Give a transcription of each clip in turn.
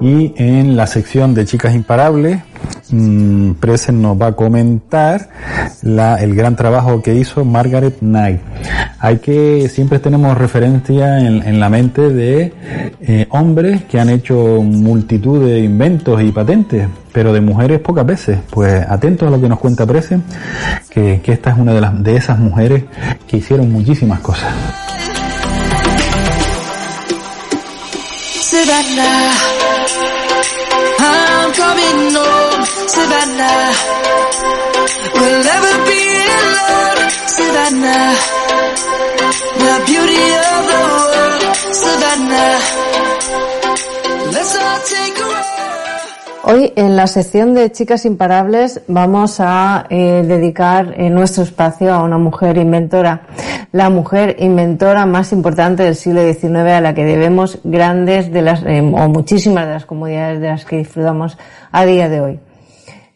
Y en la sección de Chicas Imparables, mmm, Presen nos va a comentar la, el gran trabajo que hizo Margaret Knight. Hay que, siempre tenemos referencia en, en la mente de eh, hombres que han hecho multitud de inventos y patentes, pero de mujeres pocas veces. Pues atentos a lo que nos cuenta Presen, que, que esta es una de, las, de esas mujeres que hicieron muchísimas cosas. Savannah. I'm coming home, Savannah. We'll never be alone, Savannah. The beauty of the world, Savannah. Let's all take a. Hoy en la sección de Chicas Imparables vamos a eh, dedicar eh, nuestro espacio a una mujer inventora, la mujer inventora más importante del siglo XIX a la que debemos grandes de las eh, o muchísimas de las comunidades de las que disfrutamos a día de hoy.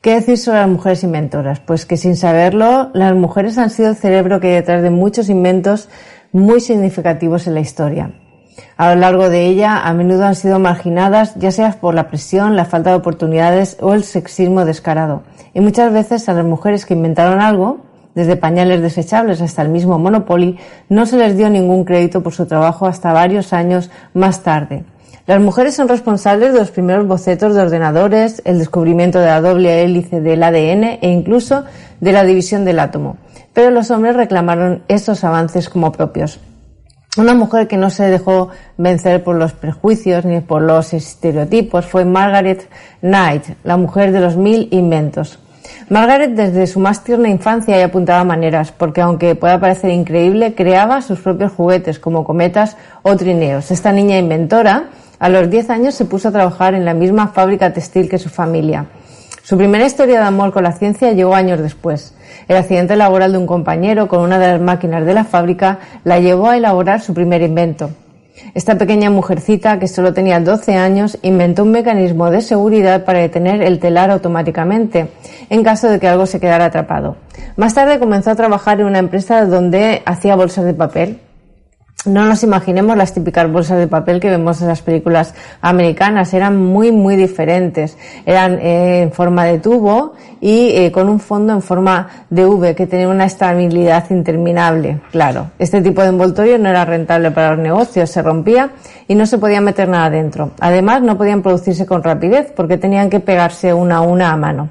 ¿Qué decir sobre las mujeres inventoras? Pues que sin saberlo, las mujeres han sido el cerebro que hay detrás de muchos inventos muy significativos en la historia. A lo largo de ella, a menudo han sido marginadas, ya sea por la presión, la falta de oportunidades o el sexismo descarado. Y muchas veces a las mujeres que inventaron algo, desde pañales desechables hasta el mismo Monopoly, no se les dio ningún crédito por su trabajo hasta varios años más tarde. Las mujeres son responsables de los primeros bocetos de ordenadores, el descubrimiento de la doble hélice del ADN e incluso de la división del átomo. Pero los hombres reclamaron estos avances como propios. Una mujer que no se dejó vencer por los prejuicios ni por los estereotipos fue Margaret Knight, la mujer de los mil inventos. Margaret desde su más tierna infancia ya apuntaba maneras, porque aunque pueda parecer increíble, creaba sus propios juguetes como cometas o trineos. Esta niña inventora a los 10 años se puso a trabajar en la misma fábrica textil que su familia. Su primera historia de amor con la ciencia llegó años después. El accidente laboral de un compañero con una de las máquinas de la fábrica la llevó a elaborar su primer invento. Esta pequeña mujercita, que solo tenía 12 años, inventó un mecanismo de seguridad para detener el telar automáticamente, en caso de que algo se quedara atrapado. Más tarde comenzó a trabajar en una empresa donde hacía bolsas de papel. No nos imaginemos las típicas bolsas de papel que vemos en las películas americanas, eran muy, muy diferentes. Eran eh, en forma de tubo y eh, con un fondo en forma de V que tenía una estabilidad interminable. Claro, este tipo de envoltorio no era rentable para los negocios, se rompía y no se podía meter nada dentro. Además, no podían producirse con rapidez porque tenían que pegarse una a una a mano.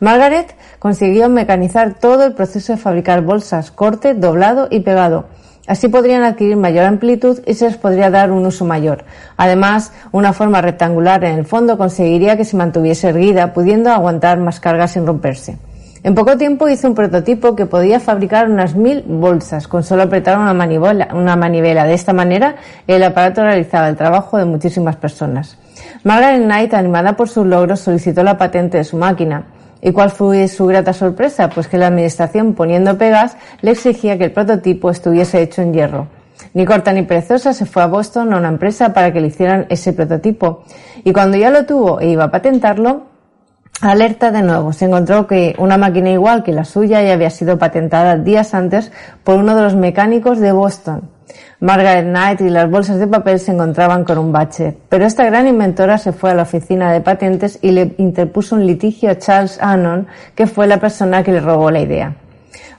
Margaret consiguió mecanizar todo el proceso de fabricar bolsas, corte, doblado y pegado. Así podrían adquirir mayor amplitud y se les podría dar un uso mayor. Además, una forma rectangular en el fondo conseguiría que se mantuviese erguida, pudiendo aguantar más carga sin romperse. En poco tiempo hizo un prototipo que podía fabricar unas mil bolsas con solo apretar una manivela, una manivela. De esta manera, el aparato realizaba el trabajo de muchísimas personas. Margaret Knight, animada por sus logros, solicitó la patente de su máquina. ¿Y cuál fue su grata sorpresa? Pues que la administración, poniendo pegas, le exigía que el prototipo estuviese hecho en hierro. Ni corta ni perezosa se fue a Boston a una empresa para que le hicieran ese prototipo. Y cuando ya lo tuvo e iba a patentarlo, alerta de nuevo. Se encontró que una máquina igual que la suya ya había sido patentada días antes por uno de los mecánicos de Boston. Margaret Knight y las bolsas de papel se encontraban con un bache, pero esta gran inventora se fue a la oficina de patentes y le interpuso un litigio a Charles Annon, que fue la persona que le robó la idea.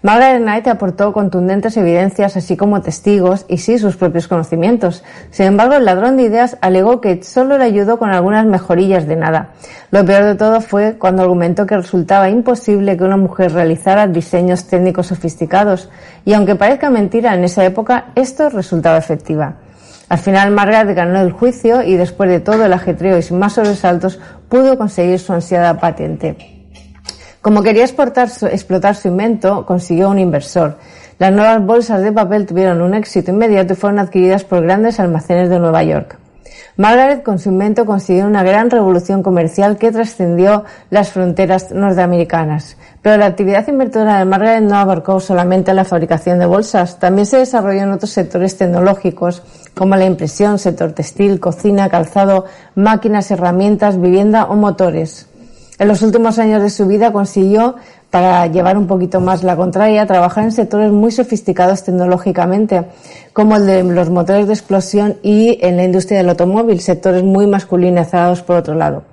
Margaret Knight aportó contundentes evidencias, así como testigos y sí sus propios conocimientos. Sin embargo, el ladrón de ideas alegó que solo le ayudó con algunas mejorillas de nada. Lo peor de todo fue cuando argumentó que resultaba imposible que una mujer realizara diseños técnicos sofisticados, y aunque parezca mentira, en esa época esto resultaba efectiva. Al final Margaret ganó el juicio y después de todo el ajetreo y sin más sobresaltos pudo conseguir su ansiada patente. Como quería explotar su invento, consiguió un inversor. Las nuevas bolsas de papel tuvieron un éxito inmediato y fueron adquiridas por grandes almacenes de Nueva York. Margaret con su invento consiguió una gran revolución comercial que trascendió las fronteras norteamericanas. Pero la actividad inventora de Margaret no abarcó solamente la fabricación de bolsas, también se desarrolló en otros sectores tecnológicos como la impresión, sector textil, cocina, calzado, máquinas, herramientas, vivienda o motores. En los últimos años de su vida consiguió para llevar un poquito más la contraria, trabajar en sectores muy sofisticados tecnológicamente, como el de los motores de explosión y en la industria del automóvil, sectores muy masculinizados por otro lado.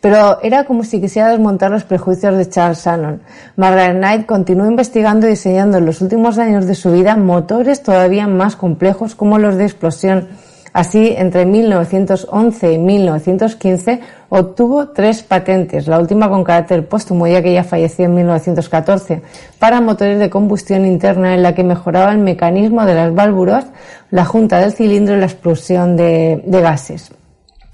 Pero era como si quisiera desmontar los prejuicios de Charles Shannon. Margaret Knight continuó investigando y diseñando en los últimos años de su vida motores todavía más complejos como los de explosión, Así, entre 1911 y 1915 obtuvo tres patentes, la última con carácter póstumo ya que ella falleció en 1914, para motores de combustión interna en la que mejoraba el mecanismo de las válvulas, la junta del cilindro y la explosión de, de gases.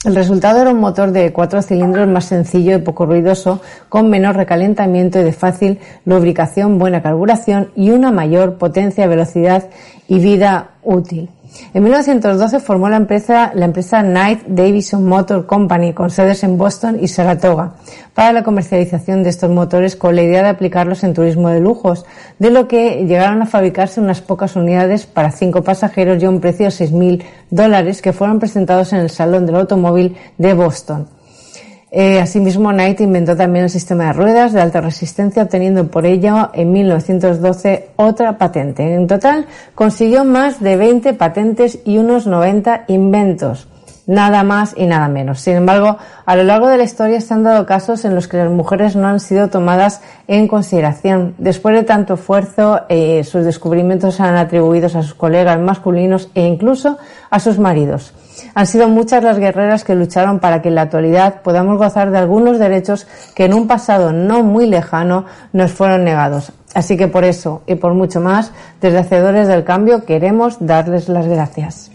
El resultado era un motor de cuatro cilindros más sencillo y poco ruidoso, con menor recalentamiento y de fácil lubricación, buena carburación y una mayor potencia, velocidad y vida útil. En 1912 formó la empresa, la empresa Knight Davison Motor Company con sedes en Boston y Saratoga para la comercialización de estos motores con la idea de aplicarlos en turismo de lujos, de lo que llegaron a fabricarse unas pocas unidades para cinco pasajeros y a un precio de 6.000 dólares que fueron presentados en el Salón del Automóvil de Boston. Eh, asimismo, Knight inventó también el sistema de ruedas de alta resistencia, obteniendo por ello en 1912 otra patente. En total, consiguió más de 20 patentes y unos 90 inventos. Nada más y nada menos. Sin embargo, a lo largo de la historia se han dado casos en los que las mujeres no han sido tomadas en consideración. Después de tanto esfuerzo, eh, sus descubrimientos se han atribuidos a sus colegas masculinos e incluso a sus maridos. Han sido muchas las guerreras que lucharon para que en la actualidad podamos gozar de algunos derechos que en un pasado no muy lejano nos fueron negados. Así que por eso y por mucho más, desde Hacedores del Cambio queremos darles las gracias.